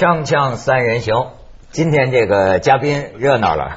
锵锵三人行，今天这个嘉宾热闹了。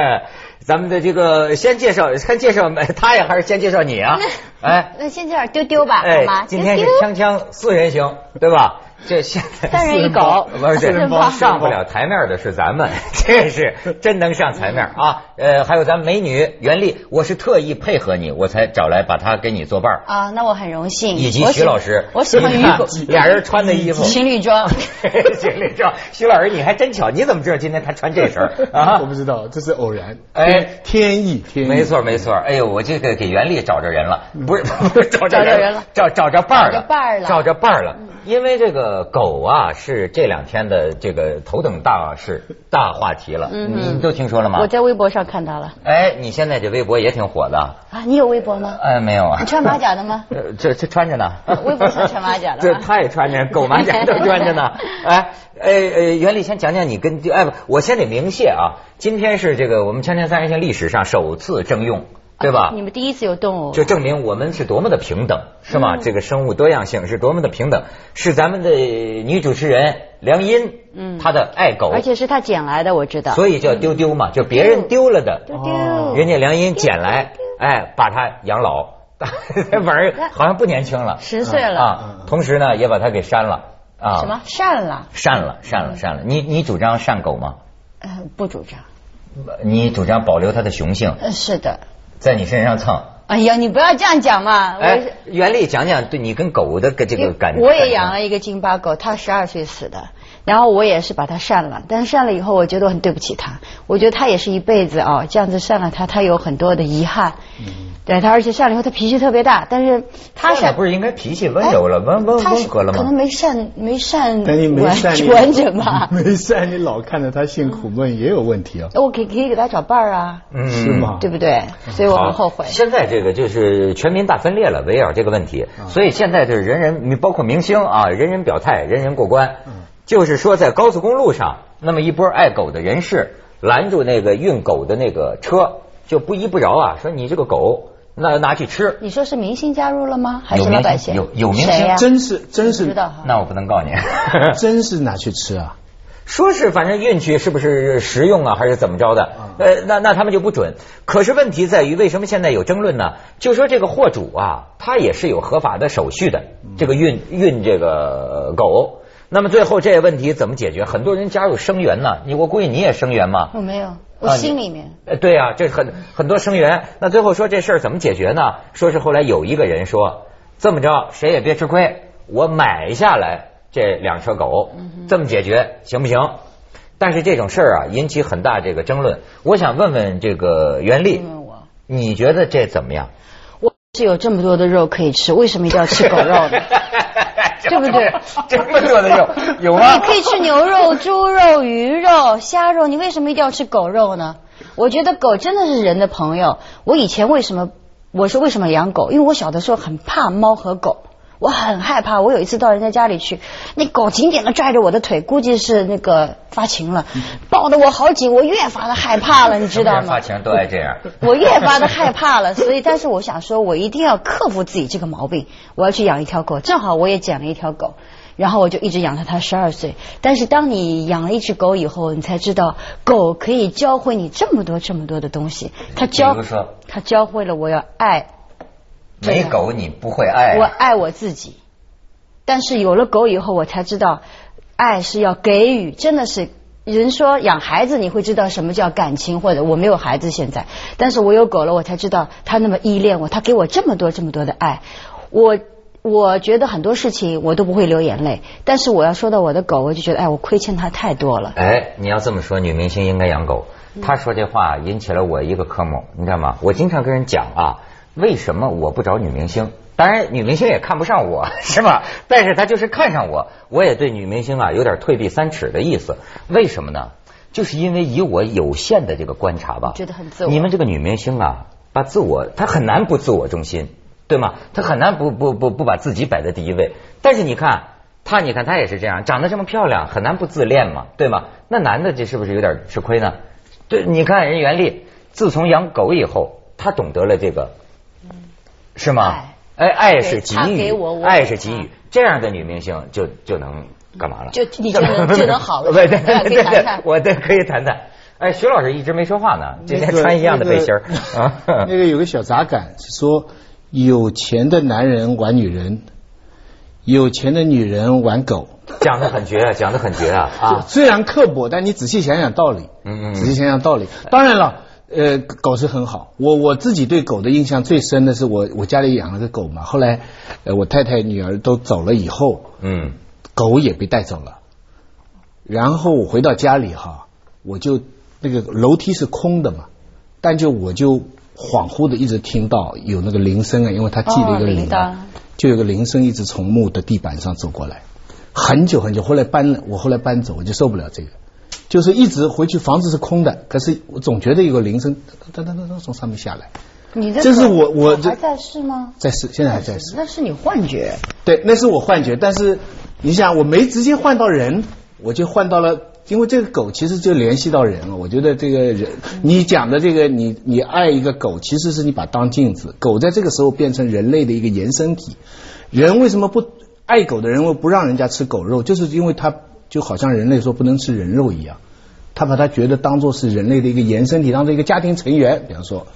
咱们的这个先介绍，先介绍 他呀，还是先介绍你啊？哎，那先介绍丢丢吧，好吗？今天是锵锵四人行，对吧？这现在 三人一狗，不是上不了台面的是咱们，这是真能上台面啊！呃，还有咱美女袁丽，我是特意配合你，我才找来把她给你作伴啊。那我很荣幸。以及徐老师，我喜欢鱼狗，俩人穿的衣服情侣装，情侣装。徐老师，你还真巧，你怎么知道今天他穿这身啊？我不知道，这是偶然。哎，天意，天意。没错，没错。哎呦，我这个给袁丽找着人了，不是找着人了，找找着伴儿了，伴儿了，找着伴儿了。因为这个狗啊，是这两天的这个头等大事、大话题了。嗯你都听说了吗？我在微博上看到了。哎，你现在这微博也挺火的啊？你有微博吗？哎，没有啊。你穿马甲的吗？这这穿着呢。微博上穿马甲的。这他也穿着狗马甲都穿着呢。哎，哎哎，袁丽先讲讲你跟哎不，我先得明谢啊，今天是这个我们锵锵三人行历史上首次征用。对吧？你们第一次有动物，就证明我们是多么的平等，是吗？这个生物多样性是多么的平等，是咱们的女主持人梁音，嗯，她的爱狗，而且是她捡来的，我知道，所以叫丢丢嘛，就别人丢了的，丢丢，人家梁音捡来，哎，把它养老，玩好像不年轻了，十岁了。啊，同时呢也把它给删了。啊，什么？删了？删了，删了，删了。你你主张善狗吗？呃，不主张。你主张保留它的雄性？呃，是的。在你身上蹭，哎呀，你不要这样讲嘛！哎，袁丽讲讲对你跟狗的个这个感觉。我也养了一个京巴狗，它十二岁死的。然后我也是把他善了，但是善了以后，我觉得很对不起他。我觉得他也是一辈子啊，这样子善了他，他有很多的遗憾。嗯对他，而且善了以后，他脾气特别大。但是他善不是应该脾气温柔了，温温温和了吗？可能没善没善完完整吧。没善，你老看着他性苦闷也有问题啊。我可以可以给他找伴儿啊，是吗？对不对？所以我很后悔。现在这个就是全民大分裂了，围绕这个问题，所以现在就是人人包括明星啊，人人表态，人人过关。就是说，在高速公路上，那么一波爱狗的人士拦住那个运狗的那个车，就不依不饶啊，说你这个狗，那拿去吃。你说是明星加入了吗？还是老百姓？有有明星，真是真是。那我不能告你，真是拿去吃啊？说是反正运去是不是食用啊，还是怎么着的？呃，那那他们就不准。可是问题在于，为什么现在有争论呢？就说这个货主啊，他也是有合法的手续的，这个运运这个狗。那么最后这个问题怎么解决？很多人加入声援呢，你我估计你也声援吗？我没有，我心里面。呃，对啊，这很很多声援。那最后说这事儿怎么解决呢？说是后来有一个人说，这么着谁也别吃亏，我买下来这两车狗，这么解决行不行？但是这种事儿啊，引起很大这个争论。我想问问这个袁立，你觉得这怎么样？我是有这么多的肉可以吃，为什么一定要吃狗肉呢？对不对？这么多的肉有吗？你可以吃牛肉、猪肉、鱼肉、虾肉，你为什么一定要吃狗肉呢？我觉得狗真的是人的朋友。我以前为什么我是为什么养狗？因为我小的时候很怕猫和狗。我很害怕，我有一次到人家家里去，那狗紧紧的拽着我的腿，估计是那个发情了，抱得我好紧，我越发的害怕了，你知道吗？发情都爱这样。我越发的害怕了，所以，但是我想说，我一定要克服自己这个毛病，我要去养一条狗。正好我也捡了一条狗，然后我就一直养它，它十二岁。但是当你养了一只狗以后，你才知道狗可以教会你这么多这么多的东西。它教，它教会了我要爱。没狗你不会爱，我爱我自己，但是有了狗以后，我才知道爱是要给予，真的是人说养孩子你会知道什么叫感情，或者我没有孩子现在，但是我有狗了，我才知道他那么依恋我，他给我这么多这么多的爱，我我觉得很多事情我都不会流眼泪，但是我要说到我的狗，我就觉得哎，我亏欠他太多了。哎，你要这么说，女明星应该养狗，他说这话引起了我一个科目，你知道吗？我经常跟人讲啊。为什么我不找女明星？当然，女明星也看不上我，是吧？但是她就是看上我，我也对女明星啊有点退避三尺的意思。为什么呢？就是因为以我有限的这个观察吧，觉得很自我。你们这个女明星啊，把自我，她很难不自我中心，对吗？她很难不不不不把自己摆在第一位。但是你看她，你看她也是这样，长得这么漂亮，很难不自恋嘛，对吗？那男的这是不是有点吃亏呢？对，你看人袁立，自从养狗以后，她懂得了这个。是吗？哎，爱是给予，爱是给予，这样的女明星就就能干嘛了？就你就能就能好了对对对对我这可以谈谈。哎，徐老师一直没说话呢，今天穿一样的背心儿啊。那个有个小杂感是说，有钱的男人玩女人，有钱的女人玩狗。讲的很绝啊，讲的很绝啊啊！虽然刻薄，但你仔细想想道理，嗯嗯仔细想想道理。当然了，呃，狗是很好。我我自己对狗的印象最深的是我我家里养了个狗嘛，后来呃我太太女儿都走了以后，嗯狗也被带走了。然后我回到家里哈，我就那个楼梯是空的嘛，但就我就恍惚的一直听到有那个铃声啊，因为他系了一个哦铃铛就有个铃声一直从木的地板上走过来，很久很久。后来搬了，我后来搬走，我就受不了这个，就是一直回去房子是空的，可是我总觉得有个铃声噔噔噔噔从上面下来，你这是我我还在世吗？在世现在还在世。那是你幻觉。对，那是我幻觉，但是你想，我没直接换到人，我就换到了，因为这个狗其实就联系到人了。我觉得这个人，你讲的这个，你你爱一个狗，其实是你把它当镜子，狗在这个时候变成人类的一个延伸体。人为什么不爱狗的人为不让人家吃狗肉，就是因为他就好像人类说不能吃人肉一样，他把它觉得当做是人类的一个延伸体，当做一个家庭成员。比方说，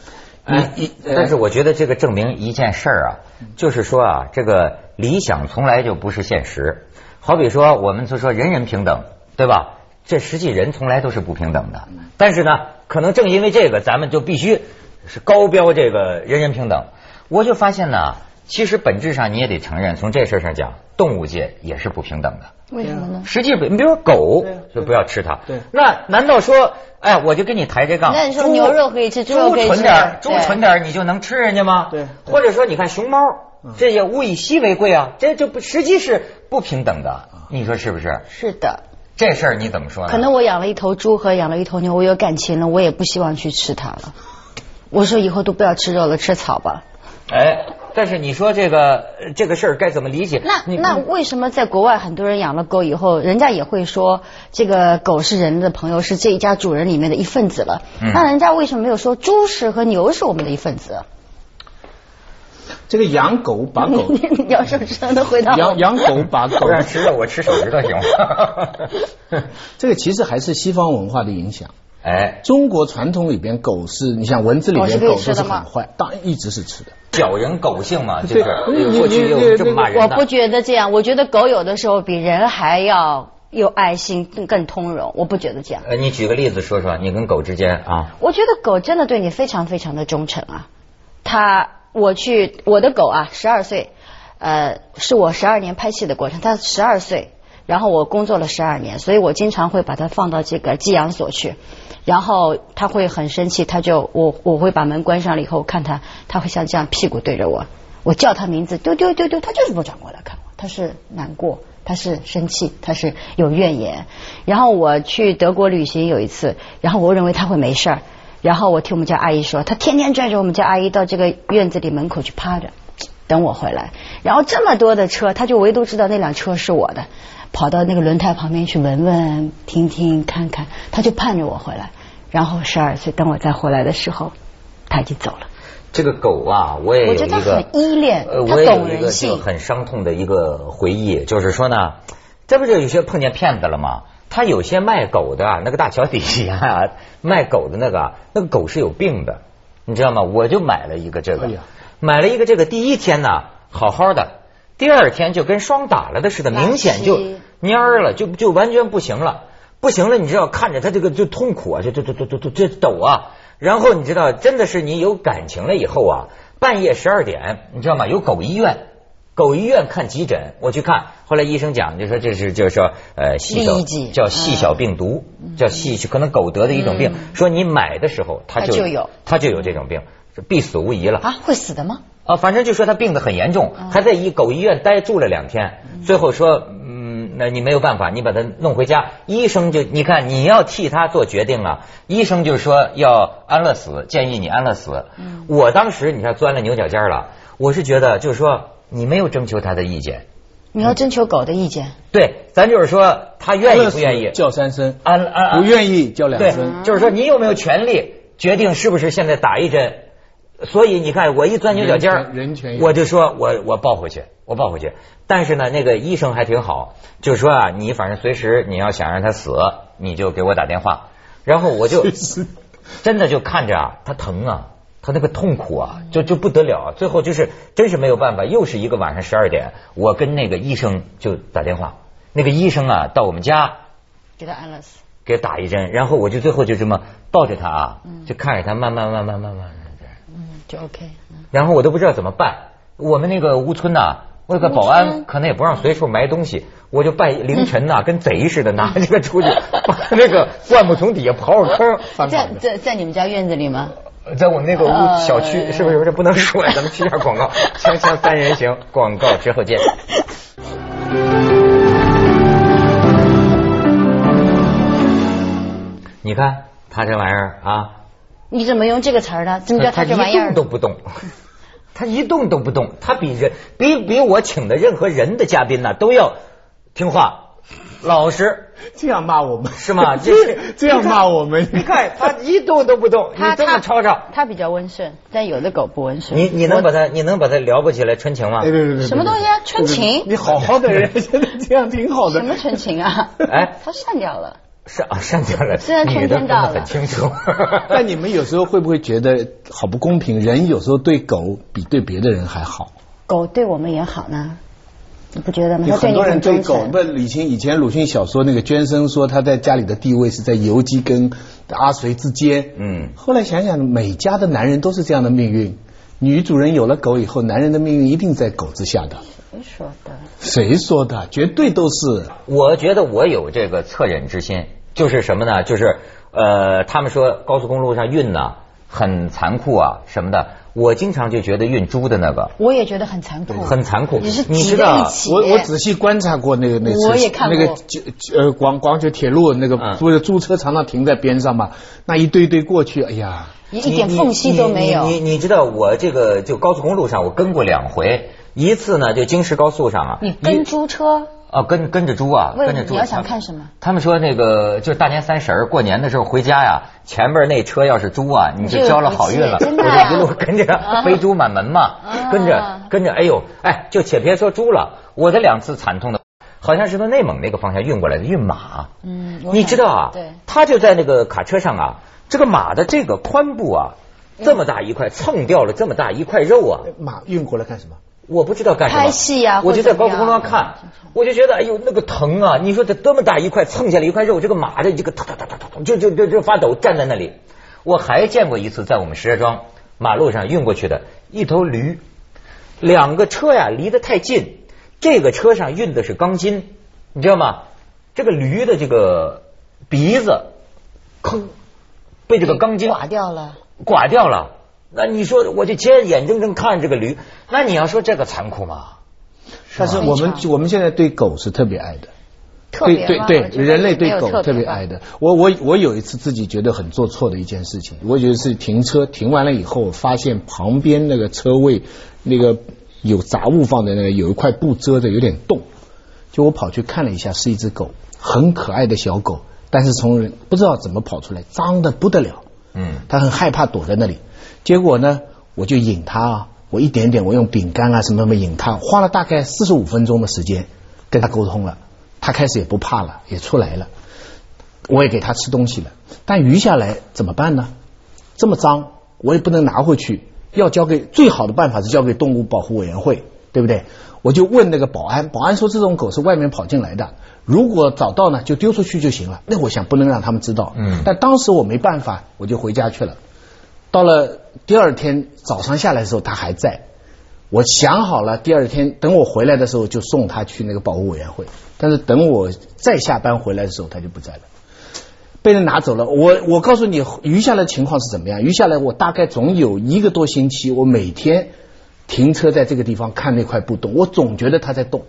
哎一，但是我觉得这个证明一件事儿啊，就是说啊，这个理想从来就不是现实。好比说，我们就说人人平等，对吧？这实际人从来都是不平等的。但是呢，可能正因为这个，咱们就必须是高标这个人人平等。我就发现呢，其实本质上你也得承认，从这事儿上讲，动物界也是不平等的。为什么呢？实际，你比如说狗就不要吃它。对那难道说，哎，我就跟你抬这杠？那你说牛肉可以吃猪肉可以吃纯点，猪对纯点，你就能吃人家吗？对对或者说，你看熊猫，这也物以稀为贵啊，这就不实际是不平等的。你说是不是？是的，这事儿你怎么说呢？可能我养了一头猪和养了一头牛，我有感情了，我也不希望去吃它了。我说以后都不要吃肉了，吃草吧。哎，但是你说这个呃这个事儿该怎么理解？那那为什么在国外很多人养了狗以后，人家也会说这个狗是人的朋友，是这一家主人里面的一份子了？嗯那人家为什么没有说猪是和牛是我们的一份子？这个养狗把狗 你你要说只能回答养养狗把狗让吃肉，我吃手指头行吗？这个其实还是西方文化的影响。哎，中国传统里边，狗是你像文字里边狗都是吃的吗很坏，当然一直是吃的。小人狗性嘛，就是你过去有你你这么骂人的。我不觉得这样，我觉得狗有的时候比人还要有爱心，更更通融。我不觉得这样。呃，你举个例子说说，你跟狗之间啊，我觉得狗真的对你非常非常的忠诚啊。它，我去我的狗啊，十二岁，呃，是我十二年拍戏的过程。它十二岁，然后我工作了十二年，所以我经常会把它放到这个寄养所去。然后它会很生气，它就我我会把门关上了以后，看它，它会像这样屁股对着我，我叫它名字，丢丢丢丢，它就是不转过来看我，它是难过，它是生气，它是有怨言。然后我去德国旅行有一次，然后我认为它会没事儿，然后我听我们家阿姨说，它天天拽着我们家阿姨到这个院子里门口去趴着。等我回来，然后这么多的车，他就唯独知道那辆车是我的，跑到那个轮胎旁边去闻闻、听听、看看，他就盼着我回来。然后十二岁，等我再回来的时候，他已经走了。这个狗啊，我也有我觉得它一个很依恋我也有懂人一个就性很伤痛的一个回忆，就是说呢，这不就有些碰见骗子了吗？他有些卖狗的啊，那个大桥底下 卖狗的那个啊，那个狗是有病的，你知道吗？我就买了一个这个哎，买了一个这个，第一天呢好好的，第二天就跟霜打了的似的，明显就蔫儿了，就就完全不行了。不行了，你知道，看着他这个就痛苦啊，就就就就就抖啊。然后你知道，真的是你有感情了以后啊，半夜十二点，你知道吗？有狗医院，狗医院看急诊，我去看，后来医生讲就说这是就是说呃细小叫细小病毒，叫细可能狗得的一种病，说你买的时候它就就有它就有这种病，必死无疑了。啊，会死的吗？啊，反正就说他病得很严重，还在医狗医院待住了两天，最后说，嗯，那你没有办法，你把他弄回家。医生就你看你要替他做决定啊，医生就说要安乐死，建议你安乐死。嗯我当时你看钻了牛角尖了，我是觉得就是说你没有征求他的意见，你要征求狗的意见。对，咱就是说他愿意不愿意叫三声，安安安不愿意叫两对声。，就是说你有没有权利决定是不是现在打一针？所以你看，我一钻牛角尖儿我就说我我抱回去，我抱回去。但是呢，那个医生还挺好，就说啊，你反正随时你要想让他死，你就给我打电话。然后我就真的就看着啊，他疼啊，他那个痛苦啊，就就不得了。最后就是真是没有办法，又是一个晚上十二点，我跟那个医生就打电话，那个医生啊到我们家给他安乐死。给打一针，然后我就最后就这么抱着他啊，就看着他慢慢慢慢慢慢就 OK。嗯然后我都不知道怎么办。我们那个屋村呐、我有个保安可能也不让随处埋东西，我就半凌晨呐、跟贼似的拿 这个出去，把那个灌木丛底下刨个坑。在在在你们家院子里吗？在我们那个呃屋小区，是不是有点不能说呀？咱们去一下 广告，锵锵三人行，广告之后见。你看他这玩意儿啊，你怎么用这个词儿呢？怎么叫他这玩意儿一动？都不动，他一动都不动，他比人比比我请的任何人的嘉宾呢都要听话、老实，这样骂我们是吗？这这样骂我们，你看他一动都不动，你这么吵吵，他比较温顺，但有的狗不温顺。你你能把它你能把它撩拨起来纯情吗什么东西啊？春情？你好好的人，现在这样挺好的。什么纯情啊？哎他善掉了。删 啊删掉了，虽然春女的分得天到了很清楚。但你们有时候会不会觉得好不公平？人有时候对狗比对别的人还好。狗对我们也好呢，你不觉得吗？有很多人对狗，不，以前以前鲁迅小说那个娟生说他在家里的地位是在游击跟阿随之间。嗯后来想想，每家的男人都是这样的命运。女主人有了狗以后，男人的命运一定在狗之下的。谁说的？谁说的？绝对都是。我觉得我有这个恻隐之心，就是什么呢？就是呃，他们说高速公路上运呢很残酷啊什么的，我经常就觉得运猪的那个。我也觉得很残酷，很残酷。你是你知道。我我仔细观察过那个那次，我也看过。那个就呃广广九铁路那个嗯。不是租车常常停在边上嘛，那一堆堆过去，哎呀，一一点缝隙都没有。你。你你你知道我这个就高速公路上我跟过两回，一次呢就京石高速上啊，你跟一猪车，啊跟跟着猪啊，跟着猪。你要想看什么？他们说那个就是大年三十儿过年的时候回家呀，前面那车要是猪啊，你就交了好运了。真的我啊就一路跟着啊飞猪满门嘛，啊跟着跟着，哎呦，哎，就且别说猪了，我的两次惨痛的，好像是从内蒙那个方向运过来的运马。嗯你知道啊？对他就在那个卡车上啊，这个马的这个髋部啊，这么大一块，蹭掉了这么大一块肉啊。马运过来干什么？我不知道干什么。拍戏呀我就在高速公路上看，我就觉得哎呦那个疼啊！你说这多么大一块蹭下来一块肉，这个马的这个哒哒哒哒哒，就就就就发抖，站在那里。我还见过一次，在我们石家庄马路上运过去的一头驴，两个车呀离得太近，这个车上运的是钢筋，你知道吗？这个驴的这个鼻子，吭，被这个钢筋刮掉了。刮掉了。那你说，我就亲眼睁睁看这个驴，那你要说这个残酷吗？但是我们我们现在对狗是特别爱的。特别吗对对对，人类对狗特别爱的。我我我有一次自己觉得很做错的一件事情，我觉得是停车停完了以后，发现旁边那个车位那个有杂物放在那里有一块布遮着，有点洞。就我跑去看了一下，是一只狗，很可爱的小狗，但是从人不知道怎么跑出来，脏的不得了。嗯，它很害怕躲在那里。结果呢，我就引它啊，我一点点，我用饼干啊什么什么引它，花了大概四十五分钟的时间跟它沟通了。它开始也不怕了，也出来了。我也给它吃东西了，但余下来怎么办呢？这么脏，我也不能拿回去，要交给最好的办法是交给动物保护委员会，对不对？我就问那个保安，保安说这种狗是外面跑进来的，如果找到呢就丢出去就行了。那我想不能让他们知道，嗯但当时我没办法，我就回家去了。到了第二天早上下来的时候，他还在。我想好了，第二天等我回来的时候就送他去那个保护委员会。但是等我再下班回来的时候，他就不在了，被人拿走了。我我告诉你，余下来的情况是怎么样？余下来我大概总有一个多星期，我每天停车在这个地方看那块布动，我总觉得它在动。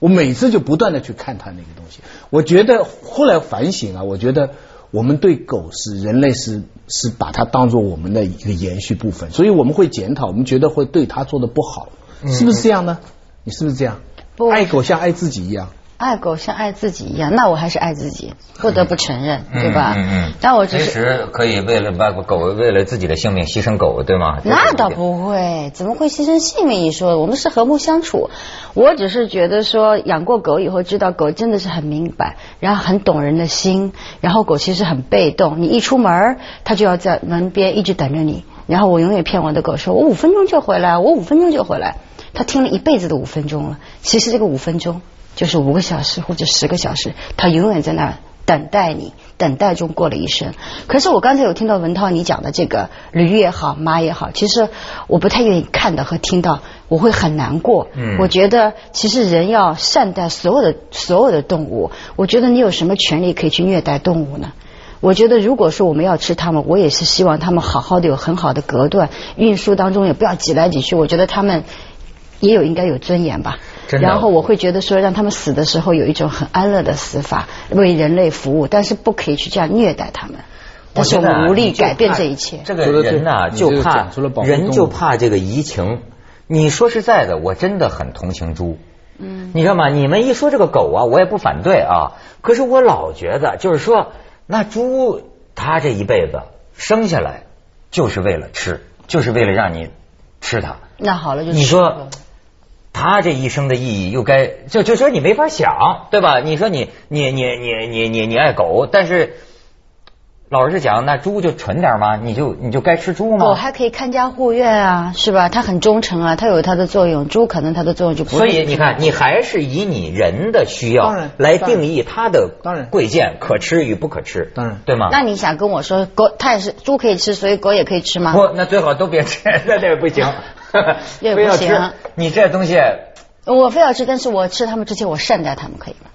我每次就不断的去看它那个东西。我觉得后来反省啊，我觉得我们对狗是人类是是把它当做我们的一个延续部分，所以我们会检讨，我们觉得会对它做的不好，是不是这样呢？你是不是这样？爱狗像爱自己一样。爱狗像爱自己一样，那我还是爱自己，不得不承认，对吧？嗯嗯。但我只其实可以为了把狗为了自己的性命牺牲狗，对吗？那倒不会，怎么会牺牲性命一说？我们是和睦相处。我只是觉得说，养过狗以后，知道狗真的是很明白，然后很懂人的心，然后狗其实很被动，你一出门，它就要在门边一直等着你。然后我永远骗我的狗说，我五分钟就回来，我五分钟就回来。它听了一辈子的五分钟了，其实这个五分钟就是五个小时或者十个小时，它永远在那儿等待你，等待中过了一生。可是我刚才有听到文涛你讲的这个驴也好，马也好，其实我不太愿意看到和听到，我会很难过。嗯我觉得其实人要善待所有的所有的动物。我觉得你有什么权利可以去虐待动物呢？我觉得，如果说我们要吃它们，我也是希望它们好好的有很好的隔断，运输当中也不要挤来挤去。我觉得它们也有应该有尊严吧。真的然后我会觉得说，让他们死的时候有一种很安乐的死法，为人类服务，但是不可以去这样虐待他们。但是我们无力改变这一切。这个人呐、就怕人就怕这个移情。你说实在的，我真的很同情猪。嗯，你知道吗？你们一说这个狗啊，我也不反对啊。可是我老觉得，就是说，那猪它这一辈子生下来就是为了吃，就是为了让你吃它。那好了，就是你说吧他这一生的意义又该就就说你没法想，对吧？你说你你你你你你你爱狗，但是老实讲，那猪就蠢点吗？你就你就该吃猪吗？狗还可以看家护院啊，是吧？它很忠诚啊，它有它的作用。猪可能它的作用就不是。所以你看，你还是以你人的需要来定义它的贵贱可吃与不可吃，当然对吗？那你想跟我说，狗它也是猪可以吃，所以狗也可以吃吗？不，那最好都别吃，那这不行，也不行你这东西。我非要吃，但是我吃他们之前，我善待他们，可以吗？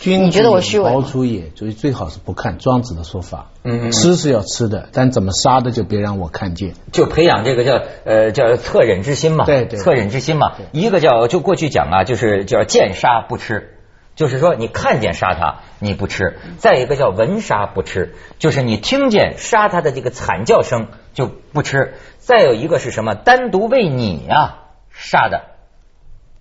君你觉得我虚伪吗包出也，所以最好是不看庄子的说法。嗯嗯吃是要吃的，但怎么杀的就别让我看见。就培养这个叫呃叫恻忍之心嘛，对对恻忍之心嘛。一个叫就过去讲啊，就是叫见杀不吃，就是说你看见杀它你不吃；再一个叫闻杀不吃，就是你听见杀它的这个惨叫声就不吃；再有一个是什么？单独为你啊杀的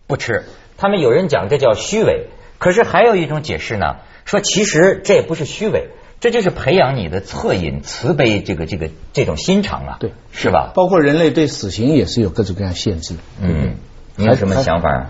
不吃。他们有人讲这叫虚伪，可是还有一种解释呢，说其实这也不是虚伪。这就是培养你的恻隐、慈悲这个这个这种心肠啊，对，是吧？包括人类对死刑也是有各种各样限制。嗯，你有什么想法？嗯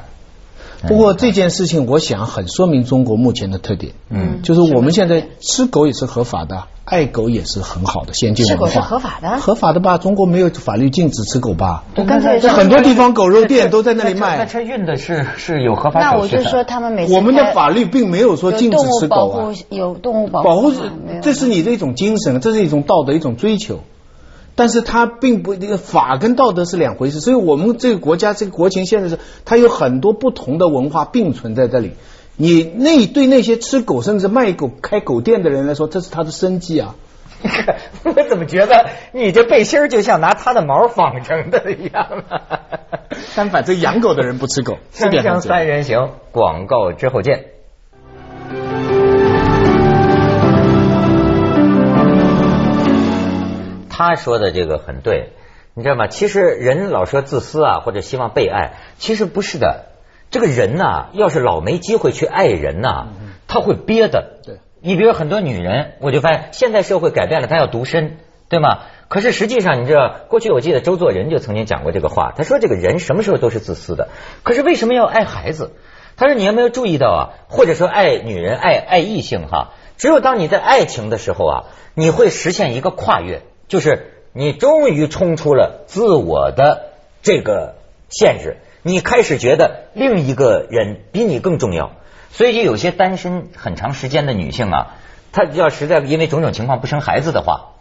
不过这件事情，我想很说明中国目前的特点。嗯就是我们现在吃狗也是合法的，爱狗也是很好的先进文化。吃狗是合法的合法的吧？中国没有法律禁止吃狗吧？我刚才也在很多地方狗肉店都在那里卖那车。运的是是有合法那手续的。我就说他们每次我们的法律并没有说禁止吃狗啊物保护，有动物保护保护是这是你的一种精神，这是一种道德，一种追求。但是它并不，这个法跟道德是两回事。所以我们这个国家这个国情现在是，它有很多不同的文化并存在这里。你那对那些吃狗甚至卖狗、开狗店的人来说，这是他的生计啊。我怎么觉得你这背心儿就像拿他的毛纺成的一样啊？但反正养狗的人不吃狗，这锵锵点很正三人行，广告之后见。他说的这个很对，你知道吗？其实人老说自私啊，或者希望被爱，其实不是的。这个人呐、要是老没机会去爱人呐、他会憋的。对，你比如很多女人，我就发现现在社会改变了，她要独身，对吗？可是实际上，你知道，过去我记得周作人就曾经讲过这个话，他说这个人什么时候都是自私的，可是为什么要爱孩子？他说你有没有注意到啊？或者说爱女人、爱爱异性哈，只有当你在爱情的时候啊，你会实现一个跨越，就是你终于冲出了自我的这个限制，你开始觉得另一个人比你更重要。所以就有些单身很长时间的女性啊，她要实在因为种种情况不生孩子的话，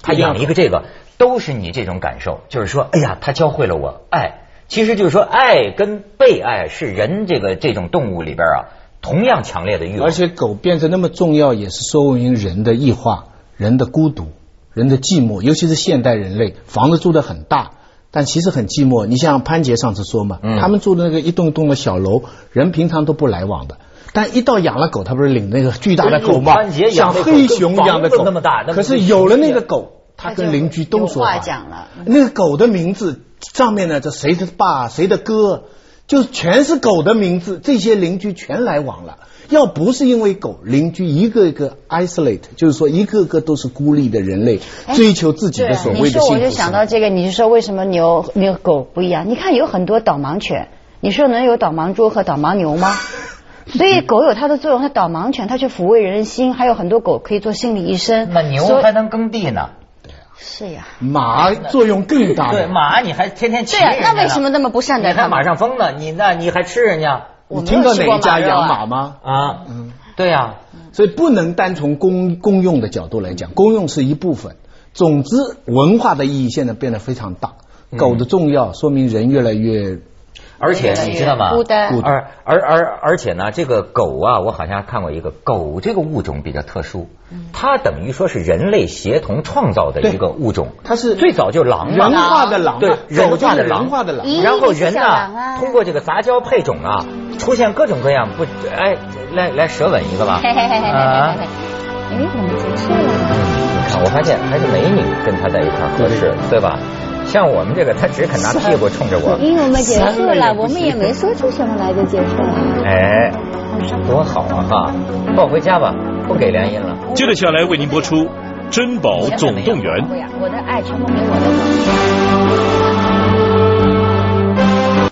她养一个这个，都是你这种感受，就是说，哎呀，他教会了我爱。其实就是说，爱跟被爱是人这个这种动物里边啊，同样强烈的欲望。而且狗变得那么重要，也是说明人的异化、人的孤独、人的寂寞。尤其是现代人类，房子住的很大，但其实很寂寞。你像潘杰上次说嘛，嗯他们住的那个一栋一栋的小楼，人平常都不来往的。但一到养了狗，他不是领那个巨大的狗吗潘杰？像黑熊一样的狗房子那么大可是是有了那个狗，他跟邻居都说有话讲了那个狗的名字上面呢，这谁的爸，谁的哥，就是全是狗的名字，这些邻居全来往了。要不是因为狗，邻居一个一个 isolate，就是说一个个都是孤立的人类，追求自己的所谓的幸福。你说我就想到这个，你就说为什么牛牛狗不一样？你看有很多导盲犬，你说能有导盲猪和导盲牛吗？所以狗有它的作用，它导盲犬它去抚慰人心，还有很多狗可以做心理医生。那牛还能耕地呢？是呀。马作用更大。对马你还天天骑。对啊，那为什么那么不善待它？你看马上疯了，你那你还吃人家？你听到哪一家养马吗？啊，嗯，对呀，所以不能单从公公用的角度来讲，公用是一部分。总之，文化的意义现在变得非常大。狗的重要，说明人越来越。而且你知道吗？孤单。而而而而且呢，这个狗啊，我好像看过一个狗这个物种比较特殊，它等于说是人类协同创造的一个物种。它是最早就狼人化的狼，对，人化的狼，人化的狼。然后人呢，通过这个杂交配种啊，出现各种各样不哎，来来舌吻一个吧。啊，哎，怎么结束了。你看，我发现还是美女跟他在一块合适，对吧？像我们这个，他只肯拿屁股冲着我。因为我们结束了，我们也没说出什么来就结束了。哎，多好啊哈！抱回家吧，不给联姻了。接着下来为您播出《珍宝总动员》。我的爱全部给我的。